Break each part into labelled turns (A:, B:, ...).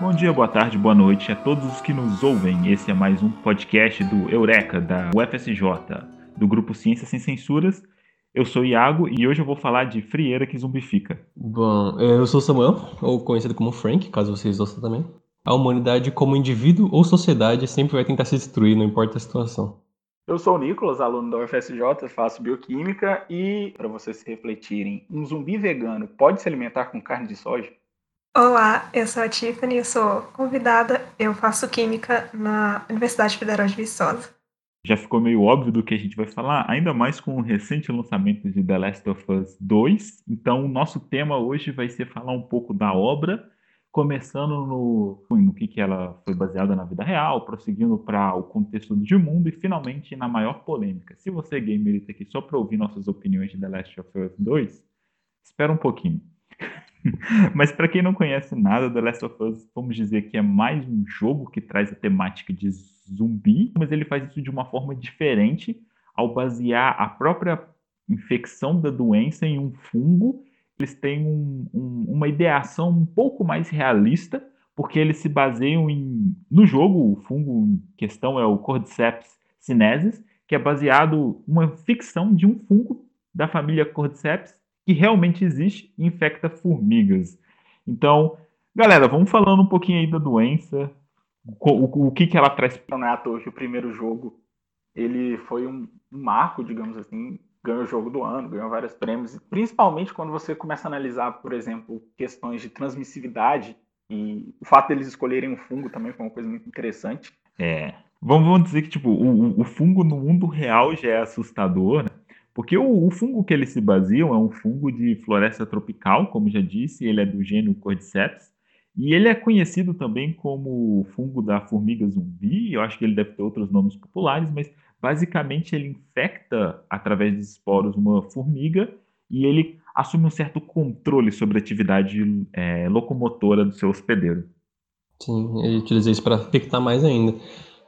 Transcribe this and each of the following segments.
A: Bom dia, boa tarde, boa noite a todos os que nos ouvem. Esse é mais um podcast do Eureka, da UFSJ, do grupo Ciências Sem Censuras. Eu sou Iago e hoje eu vou falar de frieira que zumbifica.
B: Bom, eu sou Samuel, ou conhecido como Frank, caso vocês ouçam também. A humanidade, como indivíduo ou sociedade, sempre vai tentar se destruir, não importa a situação.
C: Eu sou o Nicolas, aluno da UFSJ, faço bioquímica e, para vocês se refletirem, um zumbi vegano pode se alimentar com carne de soja?
D: Olá, eu sou a Tiffany, eu sou convidada, eu faço química na Universidade Federal de Viçosa.
A: Já ficou meio óbvio do que a gente vai falar, ainda mais com o recente lançamento de The Last of Us 2. Então, o nosso tema hoje vai ser falar um pouco da obra, começando no, no que, que ela foi baseada na vida real, prosseguindo para o contexto de mundo e finalmente na maior polêmica. Se você é gamer está aqui só para ouvir nossas opiniões de The Last of Us 2, espera um pouquinho. Mas para quem não conhece nada, The Last of Us, vamos dizer que é mais um jogo que traz a temática de zumbi, mas ele faz isso de uma forma diferente ao basear a própria infecção da doença em um fungo. Eles têm um, um, uma ideação um pouco mais realista, porque eles se baseiam em. No jogo, o fungo em questão é o Cordyceps sinensis, que é baseado uma ficção de um fungo da família Cordyceps que realmente existe e infecta formigas. Então, galera, vamos falando um pouquinho aí da doença, o, o, o que, que ela traz.
C: Não é à toa que o primeiro jogo ele foi um marco, digamos assim, ganhou o jogo do ano, ganhou vários prêmios, principalmente quando você começa a analisar, por exemplo, questões de transmissividade e o fato deles escolherem um fungo também foi uma coisa muito interessante.
A: É. Vamos, vamos dizer que tipo, o, o fungo no mundo real já é assustador, né? Porque o, o, fungo que eles se baseiam é um fungo de floresta tropical, como já disse, ele é do gênero Cordyceps, e ele é conhecido também como fungo da formiga zumbi, eu acho que ele deve ter outros nomes populares, mas basicamente ele infecta através dos esporos uma formiga e ele assume um certo controle sobre a atividade é, locomotora do seu hospedeiro.
B: Sim, ele utiliza isso para infectar mais ainda.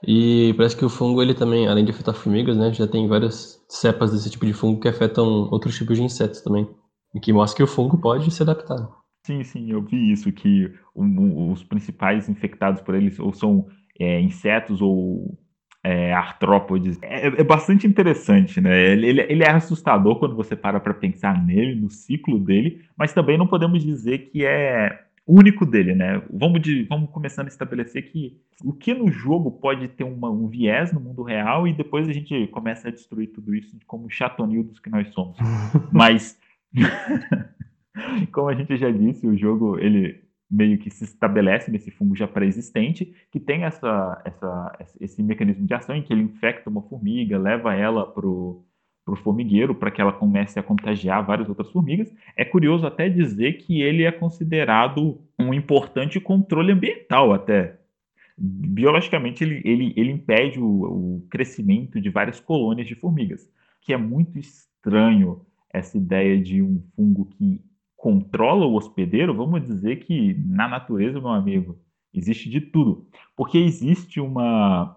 B: E parece que o fungo, ele também, além de afetar formigas, né, já tem várias cepas desse tipo de fungo que afetam outros tipos de insetos também. E que mostra que o fungo pode se adaptar.
A: Sim, sim, eu vi isso, que os principais infectados por eles ou são é, insetos ou é, artrópodes. É, é, bastante interessante, né? Ele, ele é assustador quando você para para pensar nele, no ciclo dele, mas também não podemos dizer que é único dele, né? Vamos, de, vamos começando a estabelecer que o que no jogo pode ter uma, um viés no mundo real e depois a gente começa a destruir tudo isso como chatonildos que nós somos. Mas, como a gente já disse, o jogo ele meio que se estabelece nesse fungo já pré-existente, que tem essa, essa, esse mecanismo de ação em que ele infecta uma formiga, leva ela pro para o formigueiro, para que ela comece a contagiar várias outras formigas. É curioso até dizer que ele é considerado um importante controle ambiental até. Biologicamente, ele, ele, ele impede o, o crescimento de várias colônias de formigas, que é muito estranho essa ideia de um fungo que controla o hospedeiro. Vamos dizer que na natureza, meu amigo, existe de tudo. Porque existe uma,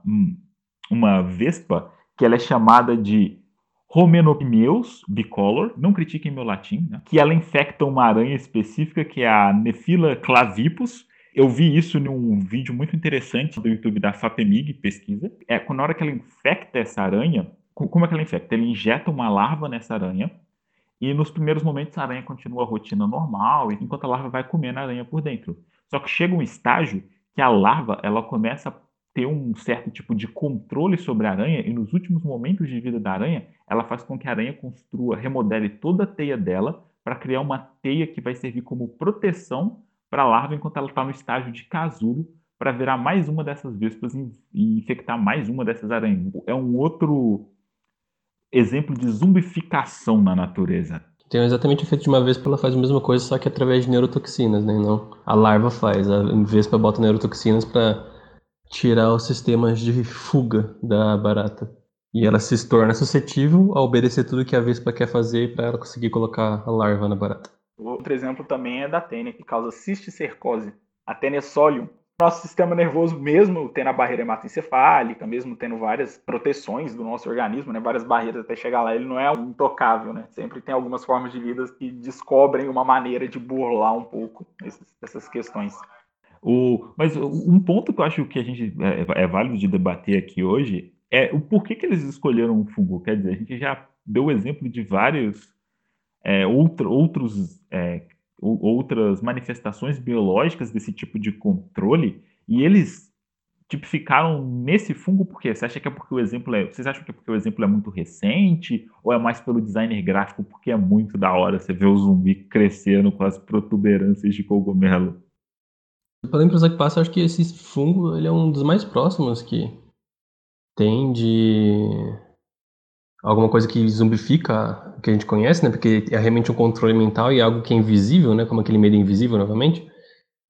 A: uma vespa que ela é chamada de Homenopneus bicolor, não critiquem meu latim, né? que ela infecta uma aranha específica que é a Nephila clavipus. Eu vi isso num vídeo muito interessante do YouTube da FAPEMIG, pesquisa. É, na hora que ela infecta essa aranha, como é que ela infecta? Ela injeta uma larva nessa aranha e nos primeiros momentos a aranha continua a rotina normal, enquanto a larva vai comendo a aranha por dentro. Só que chega um estágio que a larva ela começa a ter um certo tipo de controle sobre a aranha e nos últimos momentos de vida da aranha, ela faz com que a aranha construa, remodele toda a teia dela para criar uma teia que vai servir como proteção para a larva enquanto ela está no estágio de casulo para virar mais uma dessas vespas e infectar mais uma dessas aranhas. É um outro exemplo de zumbificação na natureza.
B: Tem exatamente o efeito de uma vespa, ela faz a mesma coisa, só que através de neurotoxinas, né? Não, a larva faz. A vespa bota neurotoxinas para tirar os sistemas de fuga da barata. E ela se torna suscetível a obedecer tudo que a vespa quer fazer para ela conseguir colocar a larva na barata.
C: Outro exemplo também é da tênia, que causa cisticercose. A tênia solium. Nosso sistema nervoso, mesmo tendo a barreira hematoencefálica, mesmo tendo várias proteções do nosso organismo, né, várias barreiras até chegar lá, ele não é intocável, né? Sempre tem algumas formas de vida que descobrem uma maneira de burlar um pouco essas questões.
A: O, mas um ponto que eu acho que a gente é, é válido de debater aqui hoje é o porquê que eles escolheram o fungo. Quer dizer, a gente já deu o exemplo de vários é, outro, outros, é, outras manifestações biológicas desse tipo de controle e eles tipificaram nesse fungo por quê? Você acha que é porque o exemplo é. Vocês acham que é porque o exemplo é muito recente? Ou é mais pelo designer gráfico porque é muito da hora você ver o zumbi crescendo com as protuberâncias de cogumelo?
B: Pela impressão que passa, acho que esse fungo ele é um dos mais próximos que tem de alguma coisa que zumbifica que a gente conhece, né? Porque é realmente um controle mental e algo que é invisível, né? Como aquele medo invisível, novamente,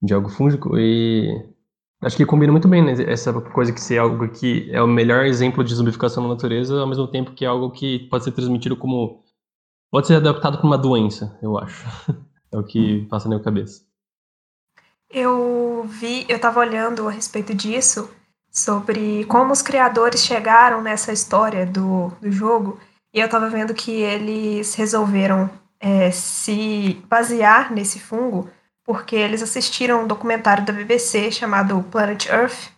B: de algo fúngico. E Acho que combina muito bem né, essa coisa que ser algo que é o melhor exemplo de zumbificação na natureza, ao mesmo tempo que é algo que pode ser transmitido como. pode ser adaptado como uma doença, eu acho. é o que passa na minha cabeça.
D: Eu vi, eu estava olhando a respeito disso, sobre como os criadores chegaram nessa história do, do jogo, e eu estava vendo que eles resolveram é, se basear nesse fungo porque eles assistiram um documentário da BBC chamado Planet Earth,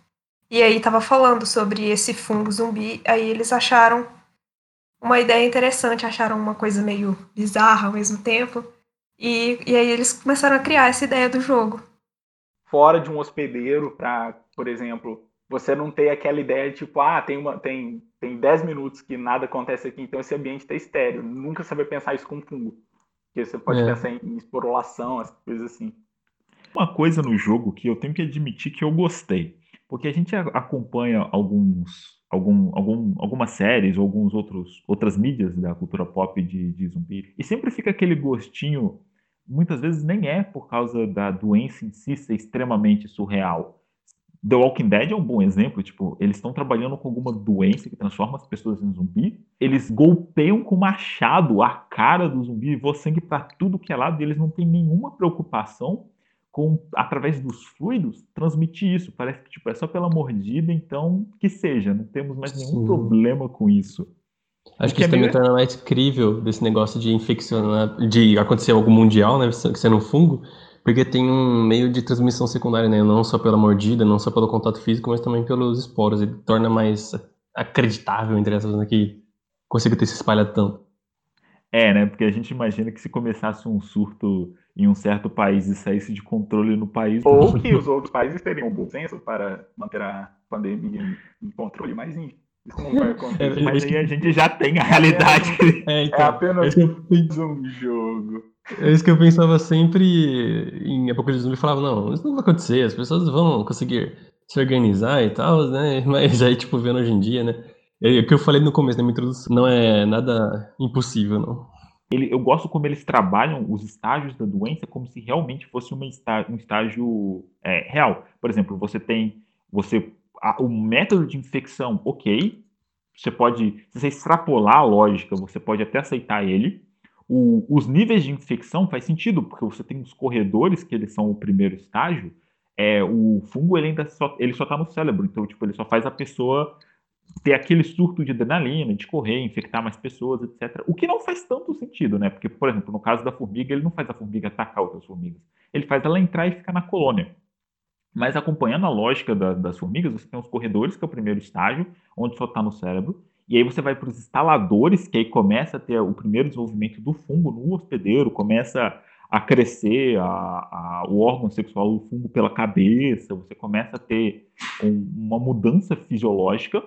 D: e aí tava falando sobre esse fungo zumbi, aí eles acharam uma ideia interessante, acharam uma coisa meio bizarra ao mesmo tempo, e, e aí eles começaram a criar essa ideia do jogo.
C: Fora de um hospedeiro, para, por exemplo, você não ter aquela ideia de tipo, ah, tem, uma, tem, tem 10 minutos que nada acontece aqui, então esse ambiente está estéreo. Nunca você vai pensar isso com fungo. Porque você pode é. pensar em, esporulação, essas coisas assim.
A: Uma coisa no jogo que eu tenho que admitir que eu gostei. Porque a gente acompanha alguns, algum, algum, algumas séries ou alguns outros outras mídias da cultura pop de, de zumbi. E sempre fica aquele gostinho, muitas vezes nem é por causa da doença em si ser extremamente surreal. The Walking Dead é um bom exemplo, tipo, eles estão trabalhando com alguma doença que transforma as pessoas em zumbi, eles golpeiam com machado a cara do zumbi e voa sangue para tudo que é lado, e eles não têm nenhuma preocupação com através dos fluidos transmitir isso. Parece que tipo, é só pela mordida, então que seja, não temos mais nenhum Sim. problema com isso.
B: Acho que, que isso é também torna mais crível desse negócio de infeccionar, de acontecer algo mundial, né, sendo um fungo, porque tem um meio de transmissão secundária, né? Não só pela mordida, não só pelo contato físico, mas também pelos esporos. Ele torna mais acreditável, entre essas, né, que consiga ter se espalhado tanto.
A: É, né? Porque a gente imagina que se começasse um surto em um certo país e saísse de controle no país.
C: Ou que os outros países teriam um bom senso para manter a pandemia em controle, mas isso não vai acontecer.
A: É, mas aí a gente já tem a realidade.
C: É, é, então, é apenas um jogo.
B: É isso que eu pensava sempre em Apocalipse Zumbi. Eu falava, não, isso não vai acontecer, as pessoas vão conseguir se organizar e tal, né? Mas aí, tipo, vendo hoje em dia, né? É o que eu falei no começo da minha introdução, não é nada impossível, não.
A: Ele, eu gosto como eles trabalham os estágios da doença como se realmente fosse uma um estágio é, real. Por exemplo, você tem você a, o método de infecção, ok, você pode, se você extrapolar a lógica, você pode até aceitar ele, o, os níveis de infecção faz sentido, porque você tem os corredores, que eles são o primeiro estágio, é, o fungo ele ainda só ele só está no cérebro, então tipo ele só faz a pessoa ter aquele surto de adrenalina, de correr, infectar mais pessoas, etc. O que não faz tanto sentido, né? Porque, por exemplo, no caso da formiga, ele não faz a formiga atacar outras formigas. Ele faz ela entrar e ficar na colônia. Mas acompanhando a lógica da, das formigas, você tem os corredores, que é o primeiro estágio, onde só está no cérebro. E aí você vai para os instaladores, que aí começa a ter o primeiro desenvolvimento do fungo no hospedeiro, começa a crescer a, a, o órgão sexual do fungo pela cabeça, você começa a ter um, uma mudança fisiológica.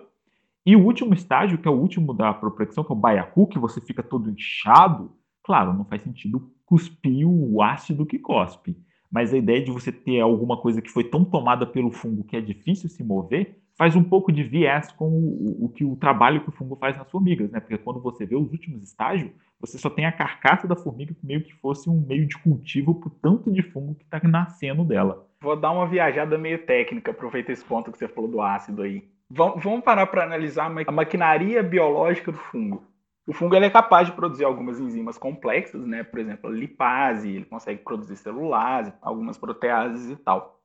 A: E o último estágio, que é o último da proprecção, que é o baiacu, que você fica todo inchado, claro, não faz sentido cuspir o ácido que cospe. Mas a ideia de você ter alguma coisa que foi tão tomada pelo fungo que é difícil se mover, faz um pouco de viés com o, o, que o trabalho que o fungo faz nas formigas, né? Porque quando você vê os últimos estágios, você só tem a carcaça da formiga meio que fosse um meio de cultivo o tanto de fungo que está nascendo dela.
C: Vou dar uma viajada meio técnica, aproveita esse ponto que você falou do ácido aí. Vamos parar para analisar a maquinaria biológica do fungo. O fungo é capaz de produzir algumas enzimas complexas, né? Por exemplo, a lipase, ele consegue produzir celulase, algumas proteases e tal.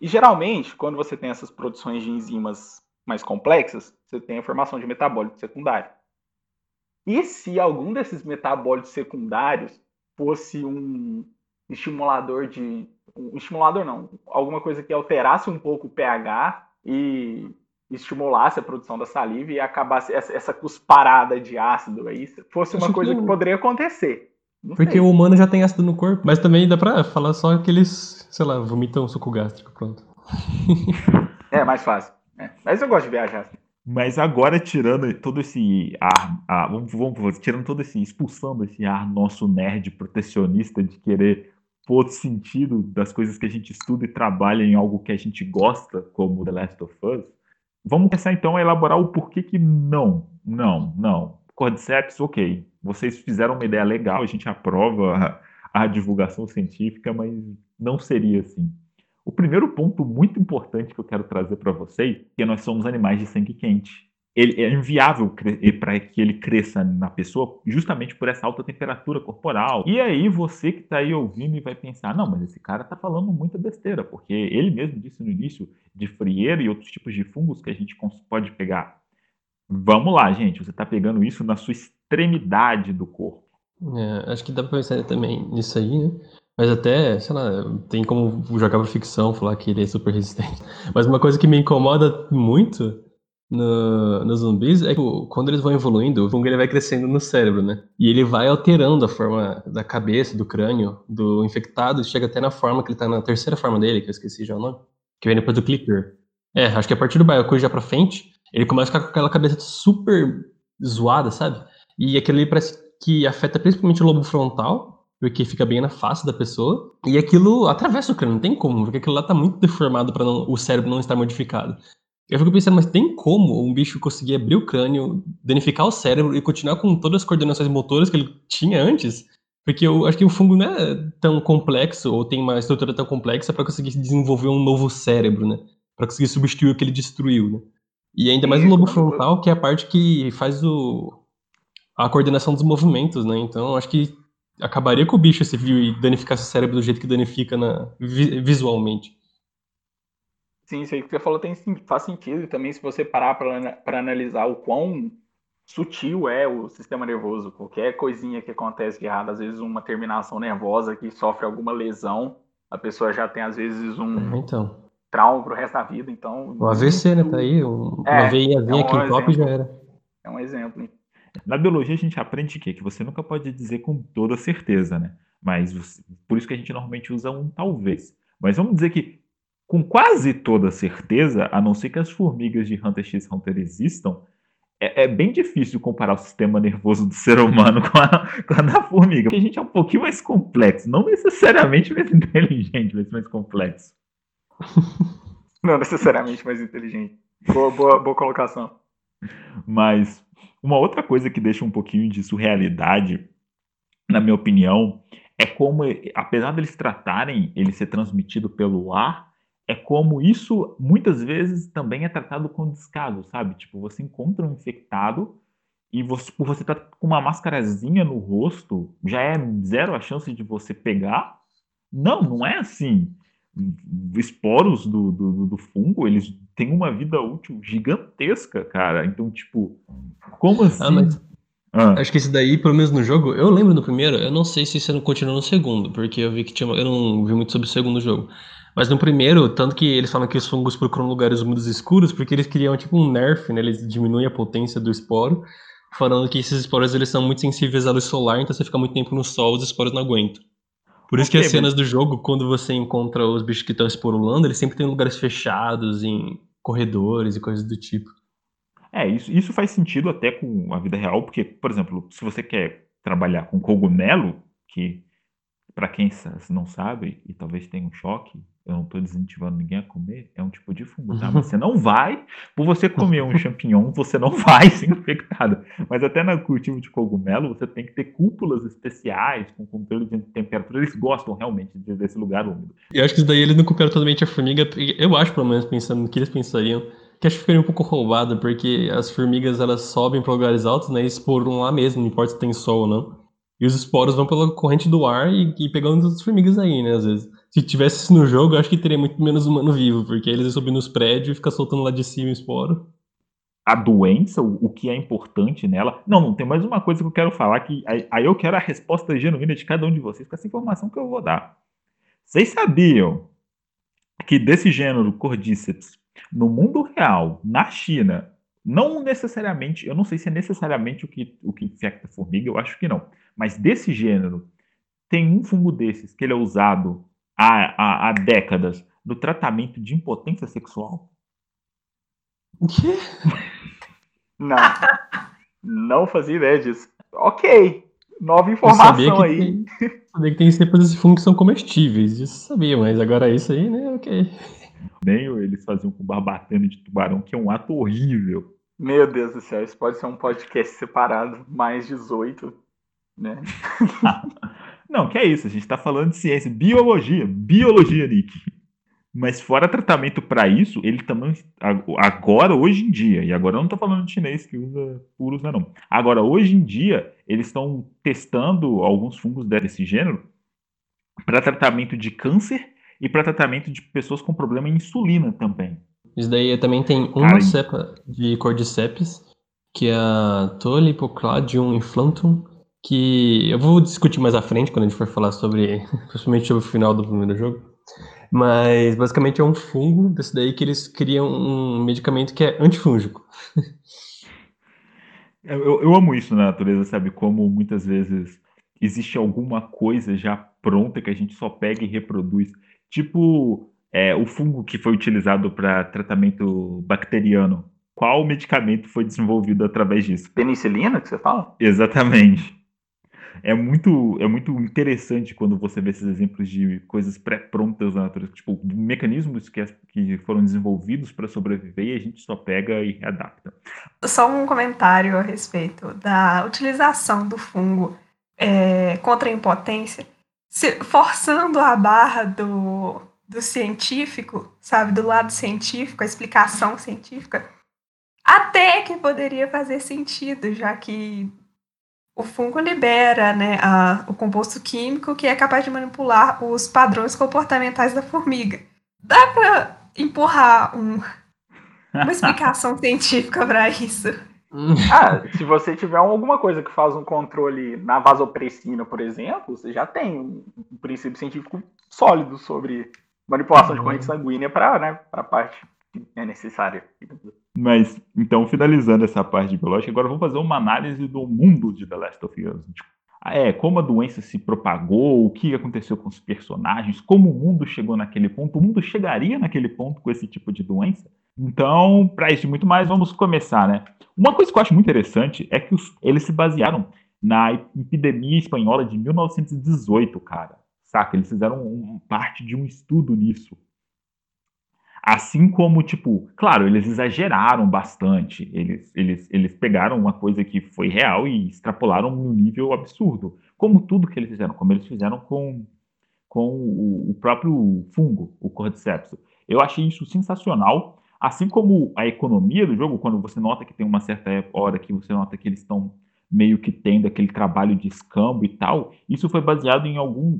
C: E geralmente, quando você tem essas produções de enzimas mais complexas, você tem a formação de metabólito secundário. E se algum desses metabólitos secundários fosse um estimulador de um estimulador não, alguma coisa que alterasse um pouco o pH e estimulasse a produção da saliva e acabasse essa, essa cusparada de ácido aí, fosse uma coisa que, que poderia acontecer.
B: Não Porque sei. o humano já tem ácido no corpo, mas também dá pra falar só que eles, sei lá, vomitam suco gástrico, pronto.
C: é, mais fácil. É. Mas eu gosto de viajar. Assim.
A: Mas agora, tirando todo esse ar, ah, vamos, vamos, tirando todo esse, expulsando esse ar nosso nerd protecionista de querer pôr sentido das coisas que a gente estuda e trabalha em algo que a gente gosta, como The Last of Us, vamos começar então a elaborar o porquê que não, não, não. Cordyceps, ok. Vocês fizeram uma ideia legal, a gente aprova a, a divulgação científica, mas não seria assim. O primeiro ponto muito importante que eu quero trazer para vocês é que nós somos animais de sangue quente. Ele, é inviável para que ele cresça na pessoa justamente por essa alta temperatura corporal. E aí você que está aí ouvindo e vai pensar, não, mas esse cara está falando muita besteira, porque ele mesmo disse no início de frieira e outros tipos de fungos que a gente pode pegar. Vamos lá, gente, você está pegando isso na sua extremidade do corpo.
B: É, acho que dá para pensar também nisso aí, né? Mas até, sei lá, tem como jogar pra ficção, falar que ele é super resistente. Mas uma coisa que me incomoda muito no, nos zumbis é que quando eles vão evoluindo, o fungo ele vai crescendo no cérebro, né? E ele vai alterando a forma da cabeça, do crânio, do infectado, chega até na forma que ele tá na terceira forma dele, que eu esqueci já o nome, que vem depois do clicker. É, acho que a partir do Biocool já pra frente, ele começa a ficar com aquela cabeça super zoada, sabe? E aquilo ali parece que afeta principalmente o lobo frontal, porque fica bem na face da pessoa, e aquilo atravessa o crânio, não tem como, porque aquilo lá tá muito deformado para o cérebro não estar modificado. Eu fico pensando, mas tem como um bicho conseguir abrir o crânio, danificar o cérebro e continuar com todas as coordenações motoras que ele tinha antes? Porque eu acho que o fungo não é tão complexo, ou tem uma estrutura tão complexa para conseguir desenvolver um novo cérebro, né? Para conseguir substituir o que ele destruiu, né? E ainda mais o lobo frontal, que é a parte que faz o, a coordenação dos movimentos, né? Então, acho que acabaria com o bicho se viu e danificasse o cérebro do jeito que danifica na, visualmente.
C: Sim, isso aí que você falou tem, faz sentido. E também se você parar para analisar o quão sutil é o sistema nervoso. Qualquer coisinha que acontece de errado, às vezes uma terminação nervosa que sofre alguma lesão, a pessoa já tem às vezes um
B: é, então.
C: trauma pro resto da vida. Então,
B: o AVC, muito... né? Tá aí, um, é, uma veia é um aqui em top já era.
C: É um exemplo. Hein?
A: Na biologia a gente aprende que que você nunca pode dizer com toda certeza, né? Mas você, por isso que a gente normalmente usa um talvez. Mas vamos dizer que com quase toda certeza, a não ser que as formigas de Hunter x Hunter existam, é, é, bem difícil comparar o sistema nervoso do ser humano com a, com a da formiga. Porque a gente é um pouquinho mais complexo. Não necessariamente mais inteligente, mas mais complexo.
C: Não necessariamente mais inteligente. Boa, boa, boa colocação.
A: Mas uma outra coisa que deixa um pouquinho de surrealidade, na minha opinião, é como, apesar deles tratarem ele ser transmitido pelo ar, é como isso muitas vezes também é tratado com descaso, sabe? Tipo, você encontra um infectado e você, por você estar tá com uma máscarazinha no rosto, já é zero a chance de você pegar. Não, não é assim. Esporos do, do, do fungo, eles têm uma vida útil gigantesca, cara. Então, tipo, como ah, assim? Ah, mas...
B: ah. Acho que esse daí, pelo menos no jogo, eu lembro no primeiro, eu não sei se isso não continua no segundo, porque eu vi que tinha. Eu não vi muito sobre o segundo jogo. Mas no primeiro, tanto que eles falam que os fungos procuram lugares úmidos escuros, porque eles criam tipo um nerf, né? Eles diminuem a potência do esporo, falando que esses esporos eles são muito sensíveis à luz solar, então você fica muito tempo no sol, os esporos não aguentam. Por isso okay, que as cenas do jogo, quando você encontra os bichos que estão esporulando, eles sempre têm lugares fechados, em corredores e coisas do tipo.
A: É, isso, isso faz sentido até com a vida real, porque, por exemplo, se você quer trabalhar com cogumelo, que para quem não sabe, e talvez tenha um choque, eu não estou desincentivando ninguém a comer, é um tipo de fungo, tá? Mas você não vai, por você comer um champignon, você não vai ser infectado. Mas até no cultivo de cogumelo, você tem que ter cúpulas especiais, com controle de temperatura. Eles gostam realmente desse lugar úmido.
B: Eu acho que isso daí eles não cooperam totalmente a formiga. Eu acho, pelo menos, pensando no que eles pensariam, que acho que ficaria um pouco roubado, porque as formigas elas sobem para lugares altos, né? E exporam lá mesmo, não importa se tem sol ou não. E os esporos vão pela corrente do ar e, e pegando as formigas aí, né? Às vezes. Se tivesse no jogo, eu acho que teria muito menos humano vivo, porque eles subem nos prédios e ficam soltando lá de cima o esporo.
A: A doença, o, o, que é importante nela. Não, tem mais uma coisa que eu quero falar, que aí, eu quero a resposta genuína de cada um de vocês com essa informação que eu vou dar. Vocês sabiam que desse gênero Cordyceps, no mundo real, na China, não necessariamente, eu não sei se é necessariamente o que, o que infecta formiga, eu acho que não. Mas desse gênero, tem um fungo desses que ele é usado há, há, há décadas no tratamento de impotência sexual.
B: O quê?
C: Não. Não fazia ideia disso. Ok. Nova informação aí.
B: Tem, sabia que tem cepas desse fungo que são comestíveis. Isso sabia, mas agora isso aí, né? Ok.
A: Nem eles faziam com barbatana de tubarão, que é um ato horrível.
C: Meu Deus do céu, isso pode ser um podcast separado, mais 18, né?
A: Não, que é isso, a gente tá falando de ciência, biologia, biologia, Nick. Mas fora tratamento para isso, ele também agora hoje em dia, e agora eu não tô falando de chinês que usa por usa não. Agora hoje em dia, eles estão testando alguns fungos desse gênero para tratamento de câncer e para tratamento de pessoas com problema em insulina também.
B: Isso daí também tem uma Cara, cepa de Cordyceps, que é a Tolipocladium inflantum, que eu vou discutir mais à frente quando a gente for falar sobre, principalmente sobre o final do primeiro jogo. Mas basicamente é um fungo desse daí que eles criam um medicamento que é antifúngico.
A: Eu, eu amo isso na natureza, sabe? Como muitas vezes existe alguma coisa já pronta que a gente só pega e reproduz. Tipo é, o fungo que foi utilizado para tratamento bacteriano. Qual medicamento foi desenvolvido através disso?
C: Penicilina, que você fala?
A: Exatamente é muito, é muito interessante quando você vê esses exemplos de coisas pré-prontas na natureza, tipo, mecanismos que, que foram desenvolvidos para sobreviver e a gente só pega e adapta.
D: Só um comentário a respeito da utilização do fungo é, contra a impotência, se, forçando a barra do, do científico, sabe, do lado científico, a explicação científica, até que poderia fazer sentido, já que o fungo libera né, a, o composto químico que é capaz de manipular os padrões comportamentais da formiga. Dá para empurrar um, uma explicação científica para isso?
C: Ah, se você tiver alguma coisa que faz um controle na vasopressina, por exemplo, você já tem um, um princípio científico sólido sobre manipulação de corrente sanguínea para né, a parte que é necessária.
A: Mas, então, finalizando essa parte de biológica, agora vamos fazer uma análise do mundo de The Last of Us. Tipo, é, como a doença se propagou, o que aconteceu com os personagens, como o mundo chegou naquele ponto, o mundo chegaria naquele ponto com esse tipo de doença. Então, para isso e muito mais, vamos começar, né? Uma coisa que eu acho muito interessante é que os, eles se basearam na epidemia espanhola de 1918, cara. Saca? Eles fizeram um, parte de um estudo nisso. Assim como, tipo, claro, eles exageraram bastante. Eles, eles, eles pegaram uma coisa que foi real e extrapolaram num nível absurdo. Como tudo que eles fizeram, como eles fizeram com, com o, o próprio fungo, o Cordyceps. Eu achei isso sensacional. Assim como a economia do jogo, quando você nota que tem uma certa hora que você nota que eles estão meio que tendo aquele trabalho de escambo e tal, isso foi baseado em algum,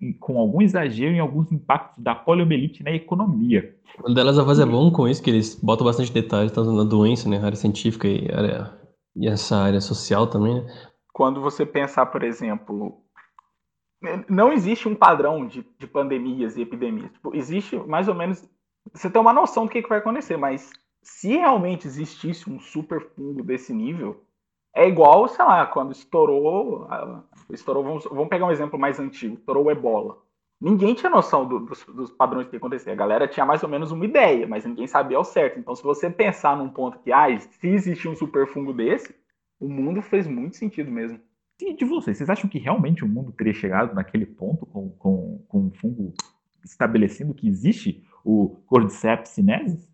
A: em, com algum exagero em alguns impactos da poliomielite na economia.
B: Uma delas a voz é bom com isso, que eles botam bastante detalhes tanto na doença, né, área científica e, área, e essa área social também, né?
C: Quando você pensar, por exemplo, não existe um padrão de, de pandemias e epidemias. Tipo, existe mais ou menos. Você tem uma noção do que, que vai acontecer, mas se realmente existisse um super fungo desse nível, é igual, sei lá, quando estourou. estourou vamos, vamos pegar um exemplo mais antigo: estourou o ebola. Ninguém tinha noção do, dos, dos, padrões que ia acontecer. A galera tinha mais ou menos uma ideia, mas ninguém sabia ao certo. Então, se você pensar num ponto que, ah, se existir um super fungo desse, o mundo fez muito sentido mesmo.
A: E de vocês, vocês acham que realmente o mundo teria chegado naquele ponto com, com, com um fungo estabelecendo que existe o Cordyceps sinensis?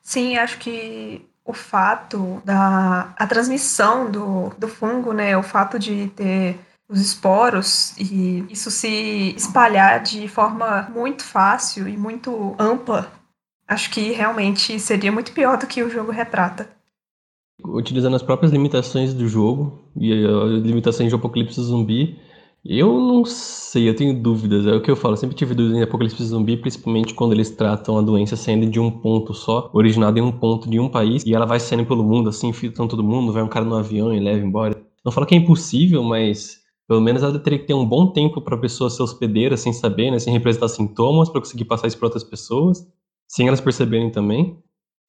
D: Sim, acho que o fato da a transmissão do, do fungo, né, o fato de ter os esporos e isso se espalhar de forma muito fácil e muito ampla, acho que realmente seria muito pior do que o jogo retrata.
B: Utilizando as próprias limitações do jogo e as limitações de Apocalipse Zumbi, eu não sei, eu tenho dúvidas. É o que eu falo, sempre tive dúvidas em Apocalipse Zumbi, principalmente quando eles tratam a doença saindo de um ponto só, originada em um ponto de um país, e ela vai saindo pelo mundo, assim, infiltrando todo mundo, vai um cara no avião e leva embora. Não falo que é impossível, mas Pelo menos ela teria que ter um bom tempo para a pessoa ser hospedeira sem saber, né, sem representar sintomas, para conseguir passar isso para outras pessoas, sem elas perceberem também.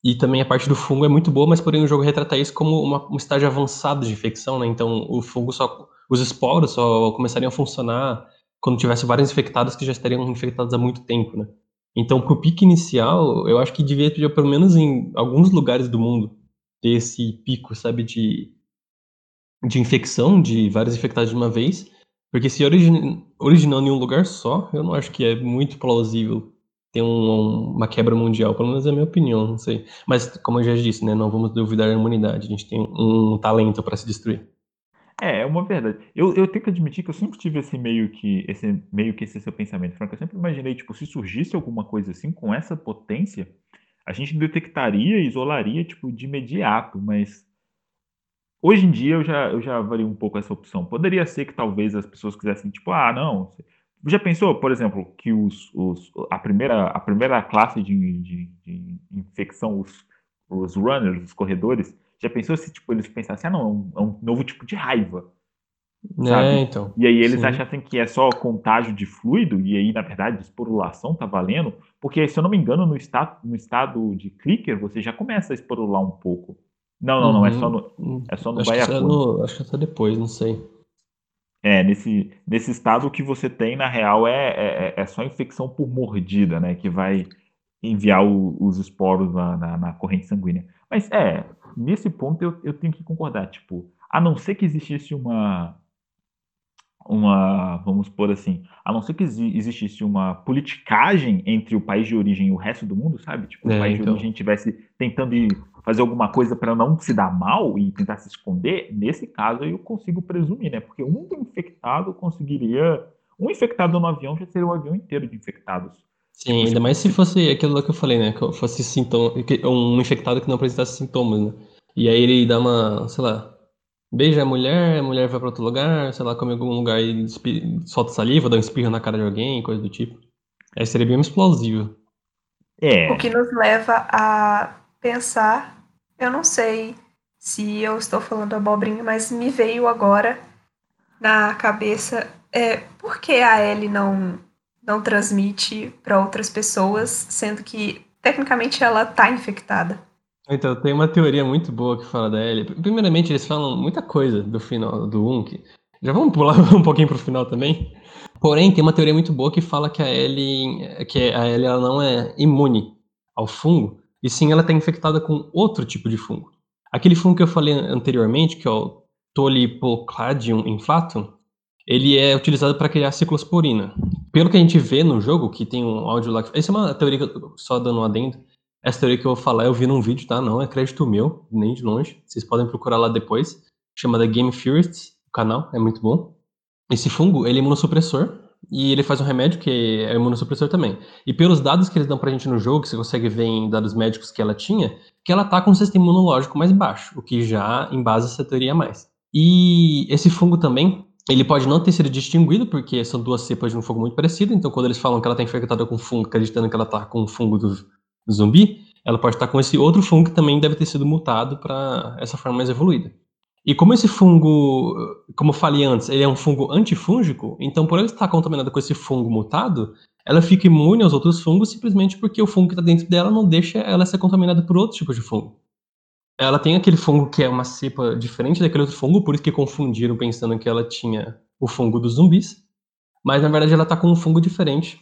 B: E também a parte do fungo é muito boa, mas porém o jogo retrata isso como uma, um estágio avançado de infecção, né? Então o fungo só. Os esporos só começariam a funcionar quando tivesse vários infectados que já estariam infectados há muito tempo, né? Então, pro pico inicial, eu acho que devia ter, pelo menos em alguns lugares do mundo, ter esse pico, sabe, de, de infecção, de vários infectados de uma vez. Porque se origin, originando em um lugar só, eu não acho que é muito plausível ter um, uma quebra mundial, pelo menos é a minha opinião, não sei. Mas, como eu já disse, né, não vamos duvidar da imunidade, a gente tem um talento para se destruir.
A: É, é uma verdade. Eu, eu tenho que admitir que eu sempre tive esse meio que esse meio que esse seu pensamento, Franco. Eu sempre imaginei, tipo, se surgisse alguma coisa assim com essa potência, a gente detectaria isolaria, tipo, de imediato, mas hoje em dia eu já, eu já avalio um pouco essa opção. Poderia ser que talvez as pessoas quisessem, tipo, ah, não, já pensou, por exemplo, que os, os, a, primeira, a primeira classe de, de, de infecção, os, os runners, os corredores, já pensou se tipo, eles pensassem, ah, não, é um, é novo tipo de raiva?
B: É, sabe? É, então.
A: E aí eles sim. achassem que é só contágio de fluido, e aí, na verdade, esporulação tá valendo, porque, se eu não me engano, no estado, no estado de clicker, você já começa a esporular um pouco. Não, não, uhum. não, é só no,
B: uhum.
A: é só no
B: acho
A: Baiacu.
B: Que é no, acho que é só depois, não sei.
A: É, nesse, nesse estado que você tem, na real, é, é, é só infecção por mordida, né? Que vai enviar o, os esporos na, na, na, corrente sanguínea. Mas é, nesse ponto eu, eu tenho que concordar, tipo, a não ser que existisse uma, uma, vamos por assim, a não ser que existisse uma politicagem entre o país de origem e o resto do mundo, sabe? Tipo, é, o país então. de origem estivesse tentando fazer alguma coisa para não se dar mal e tentar se esconder, nesse caso eu consigo presumir, né? Porque um infectado conseguiria. Um infectado no avião já seria o um avião inteiro de infectados.
B: Sim, ainda mais se fosse aquilo que eu falei, né? Que fosse sintoma, um infectado que não apresentasse sintomas, né? E aí ele dá uma, sei lá, beija a mulher, a mulher vai para outro lugar, sei lá, come em algum lugar e solta saliva, dá um espirro na cara de alguém, coisa do tipo. Aí seria bem explosivo.
D: É. O que nos leva a pensar eu não sei se eu estou falando abobrinha, mas me veio agora na cabeça é, por que a Ellie não, não transmite para outras pessoas, sendo que tecnicamente ela está infectada.
B: Então, tem uma teoria muito boa que fala da Ellie. Primeiramente, eles falam muita coisa do final do 1, que já vamos pular um pouquinho pro final também. Porém, tem uma teoria muito boa que fala que a Ellie, que a Ellie ela não é imune ao fungo, e sim ela está infectada com outro tipo de fungo. Aquele fungo que eu falei anteriormente, que é o Tolipocladium inflatum, ele é utilizado para criar ciclosporina. Pelo que a gente vê no jogo, que tem um áudio lá. Essa é uma teoria que eu, só dando um adendo. Essa teoria que eu vou falar, eu vi num vídeo, tá? Não é crédito meu, nem de longe. Vocês podem procurar lá depois. Chama da Game Theorists, o canal, é muito bom. Esse fungo, ele é imunossupressor, e ele faz um remédio que é imunossupressor também. E pelos dados que eles dão pra gente no jogo, que você consegue ver em dados médicos que ela tinha, que ela tá com um sistema imunológico mais baixo, o que já embasa essa teoria mais. E esse fungo também, ele pode não ter sido distinguido, porque são duas cepas de um fungo muito parecido, então quando eles falam que ela tá infectada com fungo, acreditando que ela tá com o fungo do, zumbi, ela pode estar com esse outro fungo que também deve ter sido mutado para essa forma mais evoluída. E como esse fungo, como eu falei antes, ele é um fungo antifúngico, então por ele estar contaminado com esse fungo mutado, ela fica imune aos outros fungos simplesmente porque o fungo que está dentro dela não deixa ela ser contaminada por outros tipos de fungo. Ela tem aquele fungo que é uma cepa diferente daquele outro fungo, por isso que confundiram pensando que ela tinha o fungo dos zumbis, mas na verdade ela está com um fungo diferente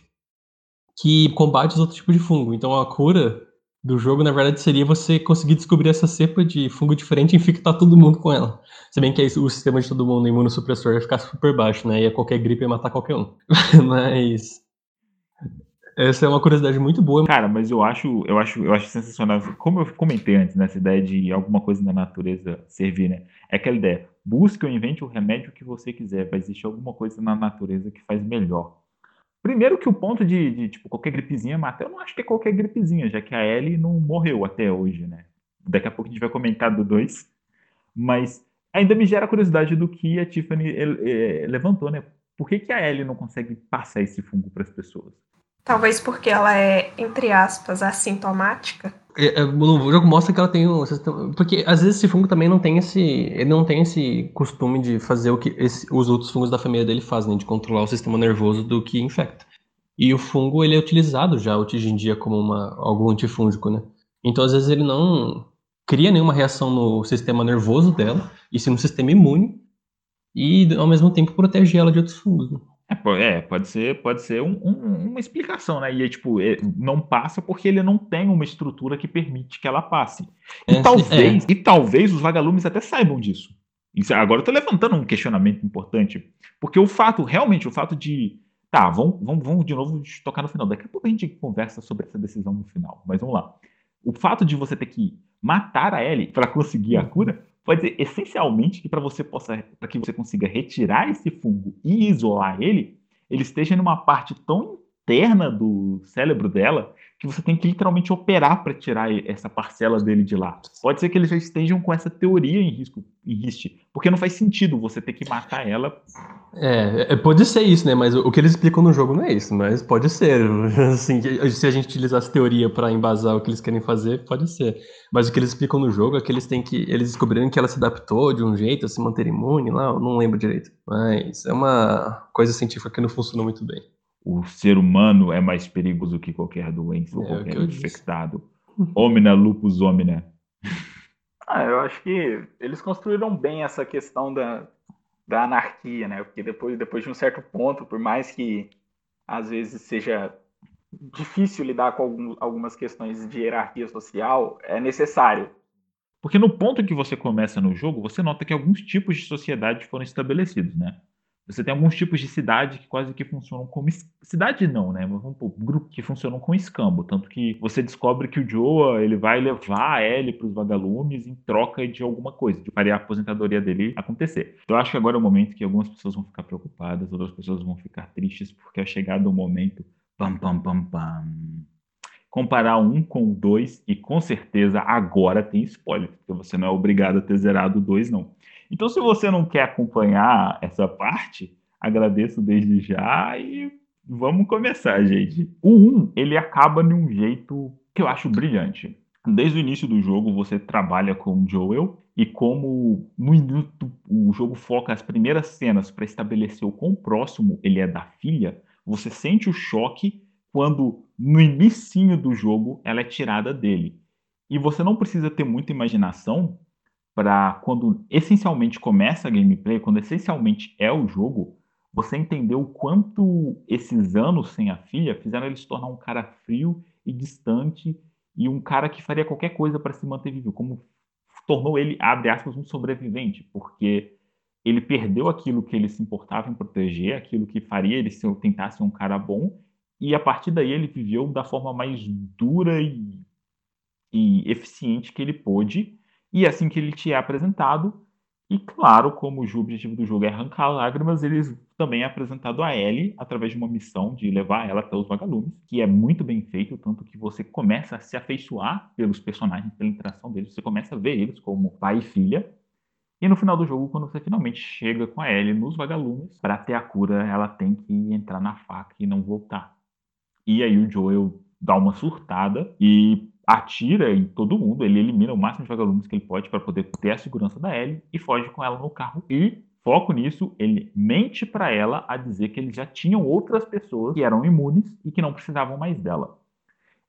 B: que combate os outros tipos de fungo. Então a cura do jogo, na verdade, seria você conseguir descobrir essa cepa de fungo diferente e infectar todo mundo com ela. Se bem que aí o sistema de todo mundo imunossupressor ia ficar super baixo, né? E a qualquer gripe ia matar qualquer um. mas. Essa é uma curiosidade muito boa.
A: Cara, mas eu acho, eu acho, eu acho sensacional. Como eu comentei antes, nessa né, ideia de alguma coisa na natureza servir, né? É aquela ideia. Busque ou invente o remédio que você quiser. Vai existir alguma coisa na natureza que faz melhor. Primeiro que o ponto de, de, tipo, qualquer gripezinha mata, eu não acho que é qualquer gripezinha, já que a Ellie não morreu até hoje, né? Daqui a pouco a gente vai comentar do 2. Mas ainda me gera curiosidade do que a Tiffany é, levantou, né? Por que, que a Ellie não consegue passar esse fungo para as pessoas?
D: Talvez porque ela é, entre aspas, assintomática.
B: É, é, o jogo mostra que ela tem um porque às vezes esse fungo também não tem esse ele não tem esse costume de fazer o que esse, os outros fungos da família dele fazem né, de controlar o sistema nervoso do que infecta e o fungo ele é utilizado já hoje em dia como uma algum antifúngico né então às vezes ele não cria nenhuma reação no sistema nervoso dela e sim no sistema imune e ao mesmo tempo protege ela de outros fungos né?
A: É, é, pode ser, pode ser um, um, uma explicação, né? E é tipo, é, não passa porque ele não tem uma estrutura que permite que ela passe. E é, talvez, é. e talvez os vagalumes até saibam disso. Isso, agora eu tô levantando um questionamento importante, porque o fato, realmente, o fato de Tá, vamos, vamos, vamos de novo tocar no final. Daqui a pouco a gente conversa sobre essa decisão no final. Mas vamos lá. O fato de você ter que matar a Ellie para conseguir a cura pode dizer essencialmente que para você possa, para que você consiga retirar esse fungo e isolar ele, ele esteja numa parte tão interna do cérebro dela que você tem que literalmente operar para tirar essa parcela dele de lá. Pode ser que eles já estejam com essa teoria em risco, em riste, porque não faz sentido você ter que matar ela.
B: É, é, pode ser isso, né? Mas o que eles explicam no jogo não é isso, mas pode ser. Assim, se a gente utilizasse teoria para embasar o que eles querem fazer, pode ser. Mas o que eles explicam no jogo é que eles têm que. Eles descobriram que ela se adaptou de um jeito a se manter imune lá, eu não lembro direito. Mas é uma coisa científica que não funciona muito bem
A: o ser humano é mais perigoso que qualquer doença ou é, qualquer infectado. Omina lupus omina.
C: Ah, eu acho que eles construíram bem essa questão da, da anarquia, né? Porque depois, depois de um certo ponto, por mais que às vezes seja difícil lidar com algum, algumas questões de hierarquia social, é necessário.
A: Porque no ponto que você começa no jogo, você nota que alguns tipos de sociedade foram estabelecidos, né? Você tem alguns tipos de cidade que quase que funcionam como. Cidade não, né? Mas pôr, grupo que funcionam com escambo. Tanto que você descobre que o Joa ele vai levar a Ellie para os vagalumes em troca de alguma coisa, de fazer a aposentadoria dele acontecer. Então, eu acho que agora é o momento que algumas pessoas vão ficar preocupadas, outras pessoas vão ficar tristes, porque é chegado o momento. Pam, pam, pam, pam. Comparar um com dois, e com certeza agora tem spoiler, porque você não é obrigado a ter zerado dois, não. Então, se você não quer acompanhar essa parte, agradeço desde já e vamos começar, gente. O 1, ele acaba de um jeito que eu acho brilhante. Desde o início do jogo, você trabalha com Joel e como no minuto o jogo foca as primeiras cenas para estabelecer o quão próximo ele é da filha, você sente o choque quando no início do jogo ela é tirada dele. E você não precisa ter muita imaginação para quando essencialmente começa a gameplay, quando essencialmente é o jogo, você entender o quanto esses anos sem a filha fizeram ele se tornar um cara frio e distante e um cara que faria qualquer coisa para se manter vivo, como tornou ele, abre aspas, um sobrevivente, porque ele perdeu aquilo que ele se importava em proteger, aquilo que faria ele ser, tentar ser um cara bom, e a partir daí ele viveu da forma mais dura e, e eficiente que ele pôde, e assim que ele te é apresentado, e claro, como o objetivo do jogo é arrancar lágrimas, eles também é apresentado a Ellie através de uma missão de levar ela até os vagalumes, que é muito bem feito, tanto que você começa a se afeiçoar pelos personagens, pela interação deles, você começa a ver eles como pai e filha. E no final do jogo, quando você finalmente chega com a Ellie nos vagalumes, para ter a cura, ela tem que entrar na faca e não voltar. E aí o Joel dá uma surtada e atira em todo mundo, ele elimina o máximo de vagalumes que ele pode para poder ter a segurança da Ellie e foge com ela no carro. E, foco nisso, ele mente para ela a dizer que eles já tinham outras pessoas que eram imunes e que não precisavam mais dela.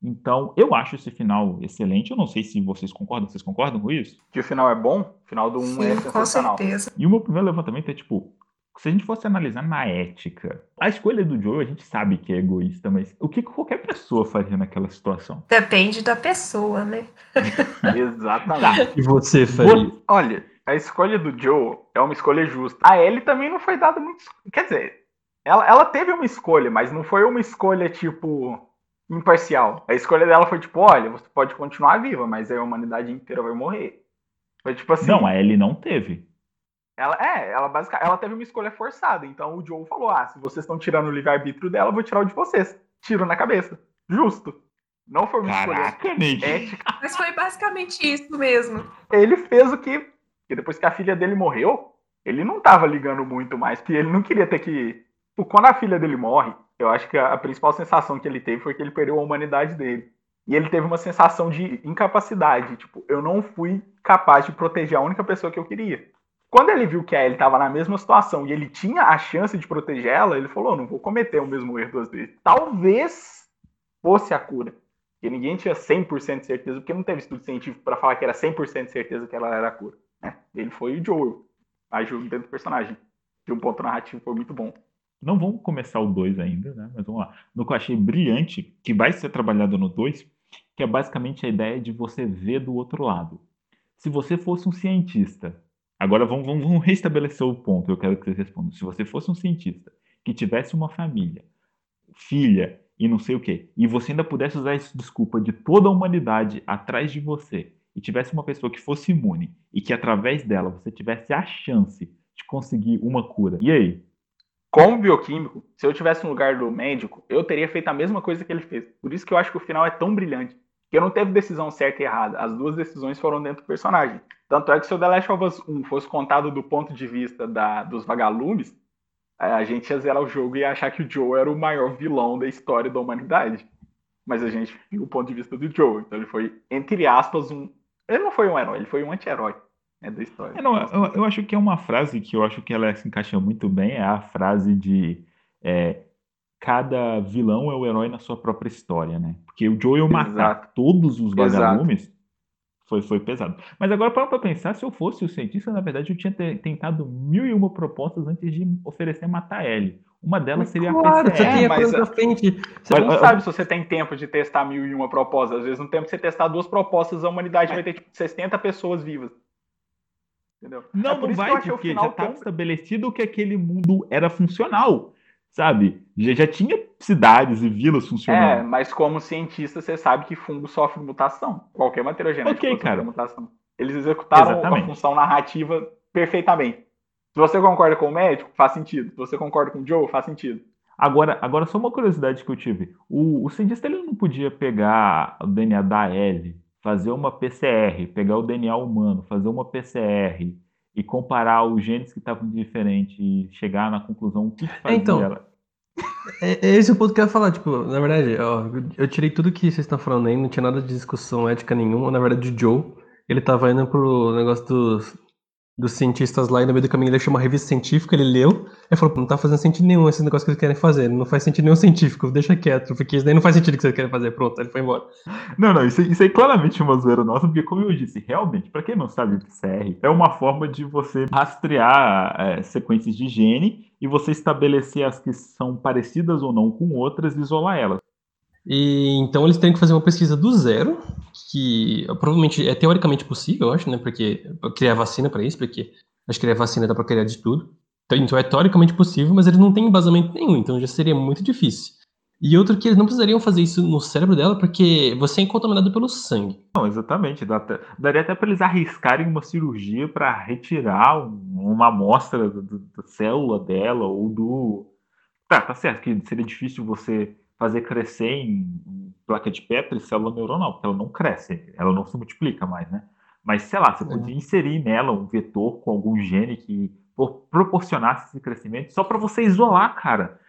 A: Então, eu acho esse final excelente. Eu não sei se vocês concordam. Vocês concordam com isso?
C: Que o final é bom? O final do 1 um é sensacional.
D: Com certeza.
A: E o meu primeiro levantamento é tipo, se a gente fosse analisar na ética, a escolha do Joe a gente sabe que é egoísta, mas o que qualquer pessoa faria naquela situação?
D: Depende da pessoa, né?
C: Exatamente.
B: E você faria?
C: Olha, a escolha do Joe é uma escolha justa. A Ellie também não foi dada muito. Quer dizer, ela, ela teve uma escolha, mas não foi uma escolha tipo imparcial. A escolha dela foi tipo: olha, você pode continuar viva, mas a humanidade inteira vai morrer. Foi tipo assim.
A: Não, a Ellie não teve.
C: Ela, é, ela basicamente, ela teve uma escolha forçada. Então o Joe falou: ah, se vocês estão tirando o livre-arbítrio dela, eu vou tirar o de vocês. Tiro na cabeça. Justo. Não foi uma
A: Caraca,
C: escolha ética.
D: Mas foi basicamente isso mesmo.
C: Ele fez o que. Porque depois que a filha dele morreu, ele não tava ligando muito mais, porque ele não queria ter que. Quando a filha dele morre, eu acho que a principal sensação que ele teve foi que ele perdeu a humanidade dele. E ele teve uma sensação de incapacidade. Tipo, eu não fui capaz de proteger a única pessoa que eu queria. Quando ele viu que a Ellie estava na mesma situação e ele tinha a chance de proteger ela, ele falou: não vou cometer o mesmo erro duas vezes. Talvez fosse a cura. Porque ninguém tinha 100% de certeza, porque não teve estudo científico para falar que era 100% de certeza que ela era a cura. Né? Ele foi o Joel, ajuda dentro do personagem. De um ponto narrativo foi muito bom.
A: Não vamos começar o 2 ainda, né? Mas vamos lá. No que eu achei brilhante, que vai ser trabalhado no 2, que é basicamente a ideia de você ver do outro lado. Se você fosse um cientista Agora vamos, vamos, vamos restabelecer o ponto. Eu quero que vocês respondam. Se você fosse um cientista que tivesse uma família, filha e não sei o quê, e você ainda pudesse usar essa desculpa de toda a humanidade atrás de você, e tivesse uma pessoa que fosse imune e que através dela você tivesse a chance de conseguir uma cura, e aí?
C: Como bioquímico, se eu tivesse no lugar do médico, eu teria feito a mesma coisa que ele fez. Por isso que eu acho que o final é tão brilhante. Porque não teve decisão certa e errada. As duas decisões foram dentro do personagem. Tanto é que se o The Last of Us 1 fosse contado do ponto de vista da, dos vagalumes, é, a gente ia zerar o jogo e ia achar que o Joe era o maior vilão da história da humanidade. Mas a gente viu o ponto de vista do Joe. Então ele foi, entre aspas, um. Ele não foi um herói, ele foi um anti-herói né, da história.
A: É, não, eu, eu, acho que é uma frase que eu acho que ela se encaixa muito bem, é a frase de é, cada vilão é o herói na sua própria história, né? Porque o Joel matar Exato. todos os vagalumes foi, foi pesado. Mas agora, para pensar, se eu fosse o cientista, na verdade, eu tinha tentado mil e uma propostas antes de oferecer matar ele. Uma delas seria
B: claro,
A: a PCR.
B: Você tem mas, a frente.
C: Você mas, não sabe se você tem tempo de testar mil e uma propostas. Às vezes, no tempo que você testar duas propostas, a humanidade vai ter tipo, 60 pessoas vivas.
A: Entendeu? Não, é não vai, porque já estava tão... estabelecido que aquele mundo era funcional sabe? Já, já tinha cidades e vilas funcionando. É,
C: mas como cientista, você sabe que fungo sofre mutação. Qualquer matéria genética
A: okay, cara.
C: mutação. Eles executaram Exatamente. a função narrativa perfeitamente. Se você concorda com o médico, faz sentido. Se você concorda com o Joe, faz sentido.
A: Agora, agora só uma curiosidade que eu tive. O, o cientista ele não podia pegar o DNA da L, fazer uma PCR, pegar o DNA humano, fazer uma PCR e comparar os genes que estavam diferentes e chegar na conclusão o que, fazia
B: então, ela. É, é esse o ponto que eu ia falar, tipo, na verdade, ó, eu tirei tudo que vocês estão falando aí, não tinha nada de discussão ética nenhuma, na verdade o Joe, ele tava indo pro negócio dos, dos cientistas lá e no meio do caminho ele achou uma revista científica, ele leu, e falou, não tá fazendo sentido nenhum esse negócio que eles querem fazer, não faz sentido nenhum científico, deixa quieto, porque isso daí não faz sentido que vocês querem fazer, pronto, ele foi embora.
A: Não, não, isso, isso aí claramente é uma zoeira nossa, porque como eu disse, realmente, para quem não sabe, PCR é uma forma de você rastrear é, sequências de gene e você estabelecer as que são parecidas ou não com outras e isolar elas.
B: E então eles têm que fazer uma pesquisa do zero, que provavelmente é teoricamente possível, eu acho, né? Porque criar vacina para isso, porque acho que criar vacina dá para criar de tudo. Então, então é teoricamente possível, mas eles não têm embasamento nenhum, então já seria muito difícil. E outro que eles não precisariam fazer isso no cérebro dela, porque você é contaminado pelo sangue.
A: Não, exatamente. Até, daria até para eles arriscarem uma cirurgia para retirar uma amostra da célula dela ou do. Tá, tá certo que seria difícil você fazer crescer em placa de Petri célula neuronal, porque ela não cresce, ela não se multiplica mais, né? Mas, sei lá, você podia inserir nela um vetor com algum gene que proporcionasse esse crescimento só para você isolar, cara.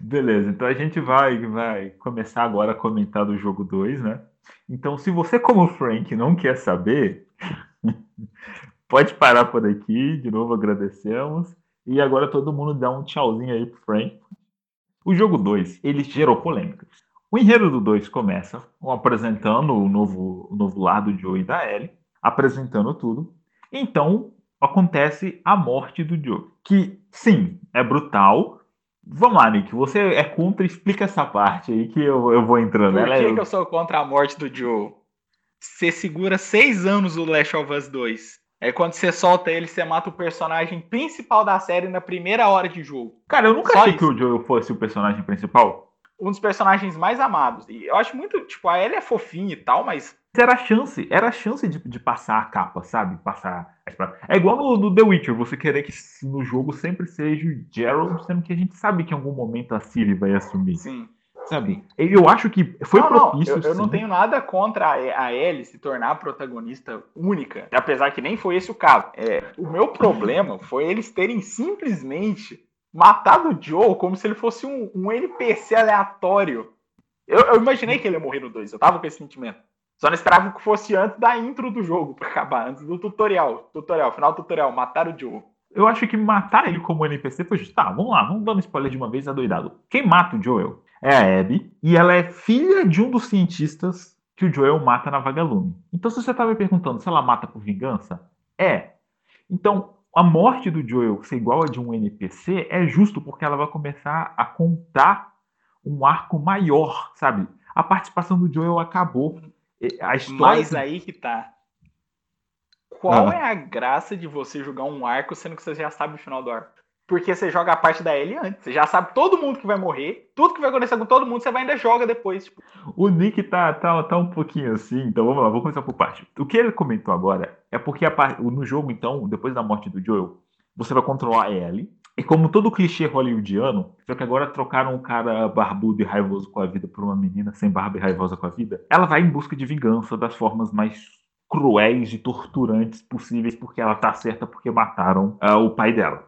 A: Beleza, então a gente vai, vai começar agora a comentar do jogo 2, né? Então, se você, como Frank, não quer saber, pode parar por aqui. De novo, agradecemos. E agora todo mundo dá um tchauzinho aí pro Frank, o jogo 2, ele gerou polêmicas. O enredo do 2 começa apresentando o novo, o novo lado de Joe e da Ellie, apresentando tudo. Então, acontece a morte do Joe, que, sim, é brutal. Vamos lá, Nick, você é contra, explica essa parte aí que eu, eu vou entrando.
C: Por que,
A: é...
C: que eu sou contra a morte do Joe? Você segura seis anos o Last of Us 2. É quando você solta ele, você mata o personagem principal da série na primeira hora de jogo.
A: Cara, eu nunca Só achei isso. que o Joel fosse o personagem principal.
C: Um dos personagens mais amados. E eu acho muito, tipo, a Ellie é fofinha e tal, mas.
A: Era a chance, era a chance de, de passar a capa, sabe? Passar. É igual no, no, The Witcher, você querer que no jogo sempre seja o Geralt, sendo que a gente sabe que em algum momento a Ciri vai assumir.
C: Sim
A: sabe? Eu acho que foi não, propício.
C: Não, eu, eu não tenho nada contra a Ellie se tornar a protagonista única, apesar que nem foi esse o caso. É, o meu problema foi eles terem simplesmente matado o Joe como se ele fosse um, um NPC aleatório. Eu, eu, imaginei que ele ia morrer no 2, eu tava com esse sentimento. Só não esperava que fosse antes da intro do jogo, pra acabar, antes do tutorial. Tutorial, final do tutorial, matar o Joe.
A: Eu acho que matar ele como NPC foi justo. Tá, vamos lá, vamos dando spoiler de uma vez, adoidado. Quem mata o Joel é a Abby, e ela é filha de um dos cientistas que o Joel mata na Vagalume. Então, se você estava me perguntando se ela mata por vingança, é. Então, a morte do Joel ser igual a de um NPC é justo porque ela vai começar a contar um arco maior, sabe? A participação do Joel acabou. A história...
C: Mas aí que tá. Qual ah. é a graça de você jogar um arco sendo que você já sabe o final do arco? Porque você joga a parte da Ellie antes. Você já sabe todo mundo que vai morrer, tudo que vai acontecer com todo mundo, você vai ainda joga depois. Tipo.
A: O Nick tá, tá, tá um pouquinho assim, então vamos lá, vou começar por parte. O que ele comentou agora é porque a, no jogo, então, depois da morte do Joel, você vai controlar a Ellie. E como todo clichê hollywoodiano, só que agora trocaram um cara barbudo e raivoso com a vida por uma menina sem barba e raivosa com a vida, ela vai em busca de vingança das formas mais cruéis e torturantes possíveis, porque ela tá certa porque mataram uh, o pai dela.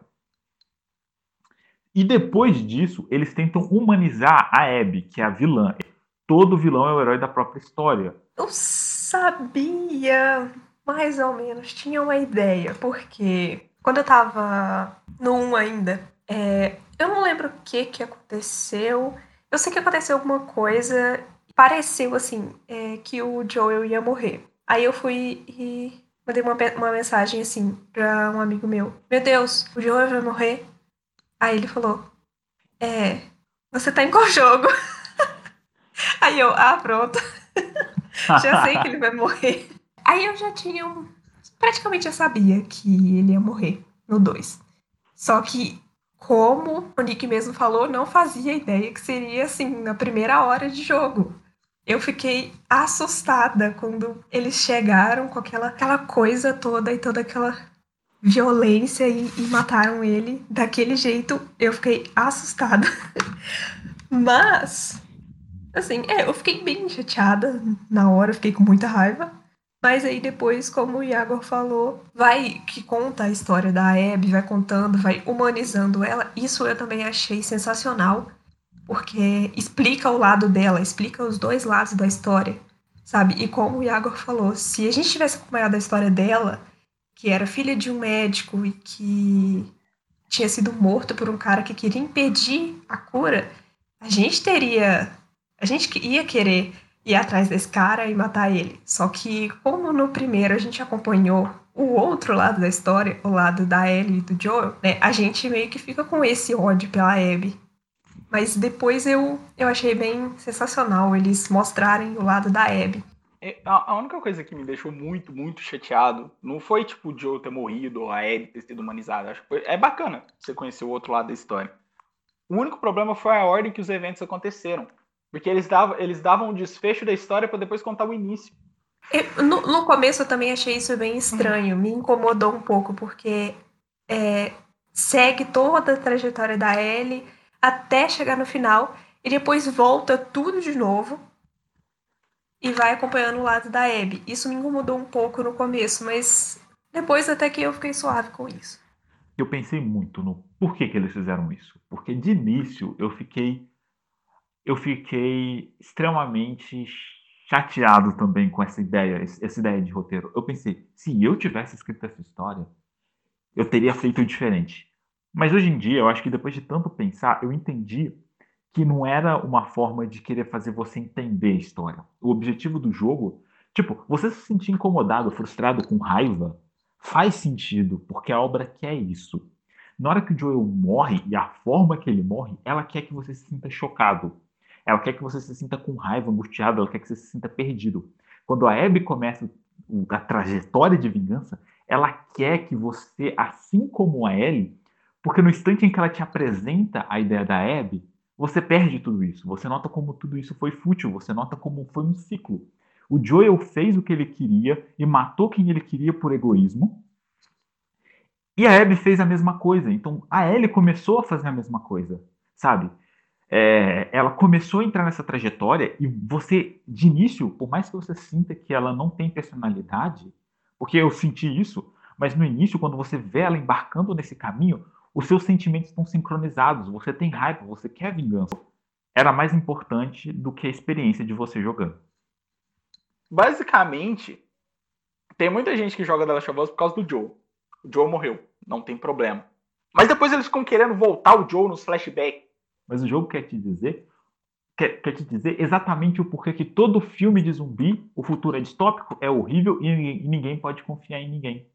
A: E depois disso, eles tentam humanizar a Abby, que é a vilã. Todo vilão é o herói da própria história.
D: Eu sabia, mais ou menos, tinha uma ideia, porque quando eu tava no 1 ainda, é, eu não lembro o que que aconteceu. Eu sei que aconteceu alguma coisa, pareceu assim, é, que o Joel ia morrer. Aí eu fui e mandei uma, uma mensagem assim pra um amigo meu: Meu Deus, o Joel vai morrer. Aí ele falou: É, você tá em qual jogo? Aí eu, ah, pronto. já sei que ele vai morrer. Aí eu já tinha. Um... Praticamente eu sabia que ele ia morrer no 2. Só que, como o Nick mesmo falou, não fazia ideia que seria assim, na primeira hora de jogo. Eu fiquei assustada quando eles chegaram com aquela, aquela coisa toda e toda aquela violência e, e mataram ele daquele jeito, eu fiquei assustada. Mas, assim, é, eu fiquei bem chateada na hora, fiquei com muita raiva. Mas aí depois, como o Iago falou, vai que conta a história da Abby, vai contando, vai humanizando ela. Isso eu também achei sensacional, porque explica o lado dela, explica os dois lados da história, sabe? E como o Iago falou, se a gente tivesse acompanhado a história dela, que era filha de um médico e que tinha sido morto por um cara que queria impedir a cura, a gente teria. A gente ia querer ir atrás desse cara e matar ele. Só que, como no primeiro a gente acompanhou o outro lado da história, o lado da Ellie e do Joel, né, a gente meio que fica com esse ódio pela Abby. Mas depois eu, eu achei bem sensacional eles mostrarem o lado da Abby.
C: É, a única coisa que me deixou muito, muito chateado não foi tipo o Joe ter morrido ou a Ellie ter sido humanizada. Acho que foi, é bacana você conhecer o outro lado da história. O único problema foi a ordem que os eventos aconteceram. Porque eles davam, eles davam um desfecho da história para depois contar o início.
D: No, no, começo eu também achei isso bem estranho, me incomodou um pouco, porque é, segue toda a trajetória da Ellie até chegar no final e depois volta tudo de novo e vai acompanhando o lado da Abby. Isso me incomodou um pouco no começo, mas depois até que eu fiquei suave com isso.
A: Eu pensei muito no porquê que eles fizeram isso. Porque de início eu fiquei eu fiquei extremamente chateado também com essa ideia, essa ideia de roteiro. Eu pensei, se eu tivesse escrito essa história, eu teria feito diferente. Mas hoje em dia, eu acho que depois de tanto pensar, eu entendi que não era uma forma de querer fazer você entender a história. O objetivo do jogo, tipo, você se sentir incomodado, frustrado, com raiva, faz sentido, porque a obra quer isso. Na hora que o Joel morre e a forma que ele morre, ela quer que você se sinta chocado. Ela quer que você se sinta com raiva, angustiado, ela quer que você se sinta perdido. Quando a Abby começa a trajetória de vingança, ela quer que você, assim como a Ellie, porque no instante em que ela te apresenta a ideia da Abby, você perde tudo isso. Você nota como tudo isso foi fútil, você nota como foi um ciclo. O Joel fez o que ele queria e matou quem ele queria por egoísmo. E a Abby fez a mesma coisa. Então a Ellie começou a fazer a mesma coisa, sabe? É, ela começou a entrar nessa trajetória e você, de início, por mais que você sinta que ela não tem personalidade, porque eu senti isso, mas no início, quando você vê ela embarcando nesse caminho, os seus sentimentos estão sincronizados. Você tem raiva, você quer vingança. era mais importante do que a experiência de você jogando.
C: Basicamente, tem muita gente que joga The Last of Us por causa do Joe. O Joe morreu, não tem problema. Mas depois eles ficam querendo voltar o Joe nos flashbacks.
A: Mas o jogo quer te dizer quer, quer te dizer exatamente o porquê que todo filme de zumbi, o futuro é distópico, é horrível e, e ninguém pode confiar em ninguém.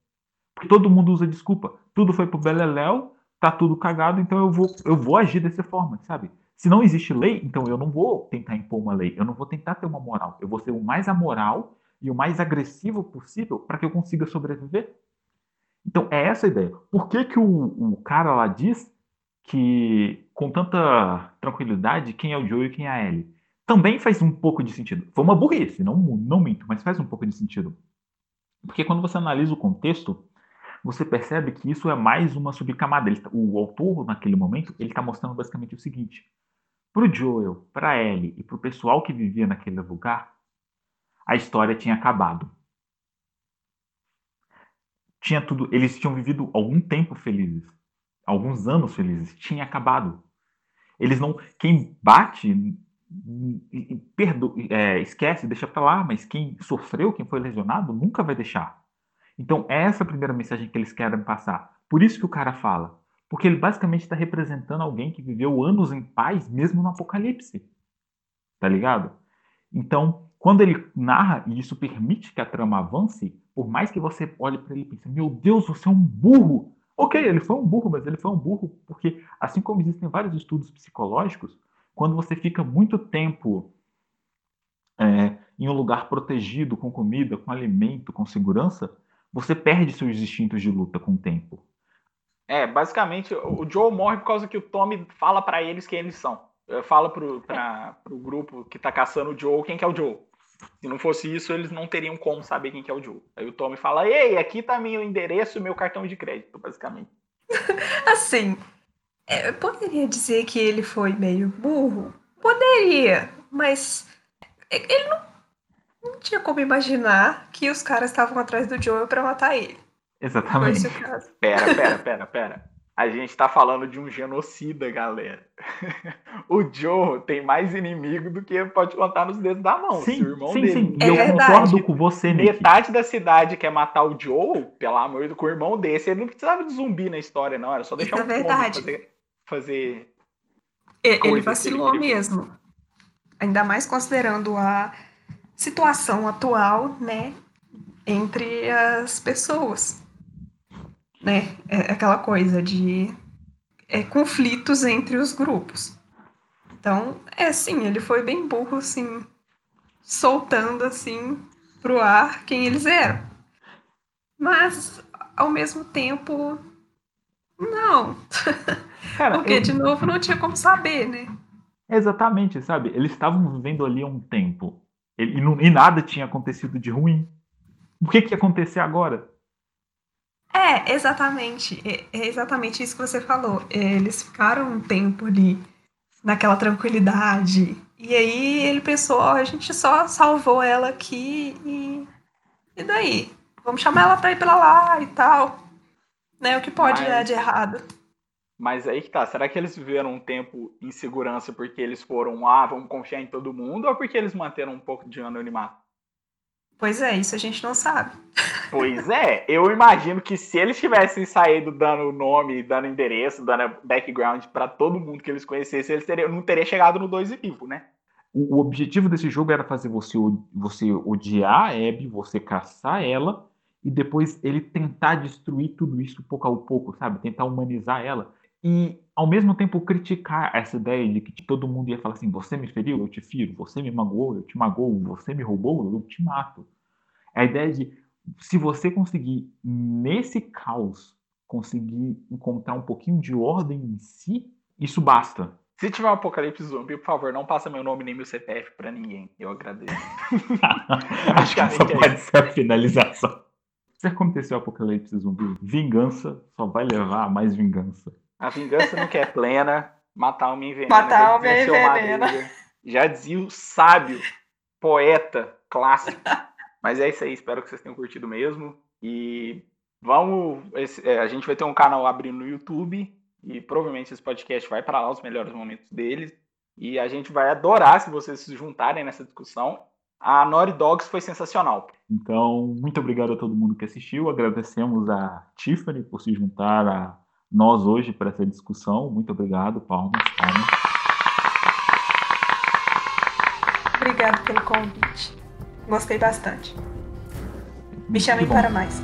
A: Porque todo mundo usa desculpa. Tudo foi pro beleléu, tá tudo cagado, então eu vou, eu vou agir dessa forma, sabe? Se não existe lei, então eu não vou tentar impor uma lei, eu não vou tentar ter uma moral. Eu vou ser o mais amoral e o mais agressivo possível para que eu consiga sobreviver. Então é essa a ideia. Por que, que o, o cara lá diz que, com tanta tranquilidade, quem é o Joe e quem é a Ellie? Também faz um pouco de sentido. Foi uma burrice, não, não minto, mas faz um pouco de sentido. Porque quando você analisa o contexto, você percebe que isso é mais uma subcamada. Ele, tá, o autor, naquele momento, ele está mostrando basicamente o seguinte. Para o Joel, para Ellie e para o pessoal que vivia naquele lugar, a história tinha acabado. Tinha tudo, eles tinham vivido algum tempo felizes, alguns anos felizes, tinha acabado. Eles não, quem bate, perdo, é, esquece, deixa para lá, mas quem sofreu, quem foi lesionado, nunca vai deixar. Então, é essa a primeira mensagem que eles querem passar. Por isso que o cara fala. Porque ele basicamente está representando alguém que viveu anos em paz, mesmo no apocalipse. Tá ligado? Então, quando ele narra, e isso permite que a trama avance, por mais que você olhe para ele e pense, meu Deus, você é um burro. Ok, ele foi um burro, mas ele foi um burro porque, assim como existem vários estudos psicológicos, quando você fica muito tempo é, em um lugar protegido, com comida, com alimento, com segurança, você perde seus instintos de luta com o tempo.
C: É, basicamente, o Joe morre por causa que o Tommy fala para eles quem eles são. Fala pro, pra, pro grupo que tá caçando o Joe quem que é o Joe. Se não fosse isso, eles não teriam como saber quem que é o Joe. Aí o Tommy fala: Ei, aqui tá meu endereço e meu cartão de crédito, basicamente.
D: assim, é, eu poderia dizer que ele foi meio burro? Poderia, mas ele não não tinha como imaginar que os caras estavam atrás do Joel para matar ele.
A: Exatamente.
C: Pera, pera, pera, pera. A gente tá falando de um genocida, galera. o Joe tem mais inimigo do que pode contar nos dedos da mão.
A: Sim,
C: o irmão
A: sim,
C: dele.
A: sim.
D: É
A: E eu
D: verdade.
A: concordo com você, Nick.
C: Metade da cidade quer matar o Joe, pelo amor de Deus, com o irmão desse. Ele não precisava de zumbi na história, não. Era só deixar
D: é
C: Tommy
D: verdade.
C: fazer, fazer
D: E- Ele vacilou mesmo. Ainda mais considerando a situação atual, né, entre as pessoas. Né? É aquela coisa de é, conflitos entre os grupos. Então, é sim, ele foi bem burro, assim, soltando, assim, pro ar quem eles eram. Mas, ao mesmo tempo, não.
A: Cara,
D: Porque,
A: eu-
D: de novo, não tinha como saber, né?
A: Exatamente, sabe? Eles estavam vivendo ali há um tempo. E, e não- e nada tinha acontecido de ruim. O que, que ia acontecer agora?
D: É, exatamente. É, é exatamente isso que você falou. Eles ficaram um tempo ali naquela tranquilidade. E aí ele pensou, ó, a gente só salvou ela aqui e. E daí? Vamos chamar ela pra ir pra lá e tal. Né? O que pode
C: Mas-
D: dar de errado?
C: Mas aí que tá, será que eles viveram um tempo em segurança porque eles foram, ah, vamos confiar em todo mundo, ou porque eles manteram um pouco de anonimato?
D: Pois é, isso a gente não sabe.
C: Pois é, eu imagino que se eles tivessem saído dando nome, dando endereço, dando background pra todo mundo que eles conhecessem, eles teriam, não teriam chegado no 2 e vivo, né?
A: O, o objetivo desse jogo era fazer você, você odiar a Abby, você caçar ela, e depois ele tentar destruir tudo isso pouco a pouco, sabe? Tentar humanizar ela. E, ao mesmo tempo, criticar essa ideia de que todo mundo ia falar assim: você me feriu, eu te firo, você me magoou, eu te magoo, você me roubou, eu te mato. A ideia de, se você conseguir, nesse caos, conseguir encontrar um pouquinho de ordem em si, isso basta.
C: Se tiver um apocalipse zumbi, por favor, não passa meu nome nem meu CPF pra ninguém. Eu agradeço.
A: Acho que essa
C: é
A: pode ser a finalização. Se acontecer o apocalipse zumbi, vingança só vai levar a mais vingança.
C: A vingança não quer plena, matar uma envenena.
D: Matar
C: já
D: uma envenena.
C: Já dizia o sábio, poeta, clássico. Mas é isso aí, espero que vocês tenham curtido mesmo. E vamos. esse- é, a gente vai ter um canal abrindo no YouTube. E provavelmente esse podcast vai para lá os melhores momentos deles. E a gente vai adorar se vocês se juntarem nessa discussão. A Naughty Dogs foi sensacional.
A: Então, muito obrigado a todo mundo que assistiu. Agradecemos a Tiffany por se juntar a nós hoje para essa discussão. Muito obrigado, palmas, palmas.
D: Obrigado pelo convite. Gostei bastante. Me chamem para mais.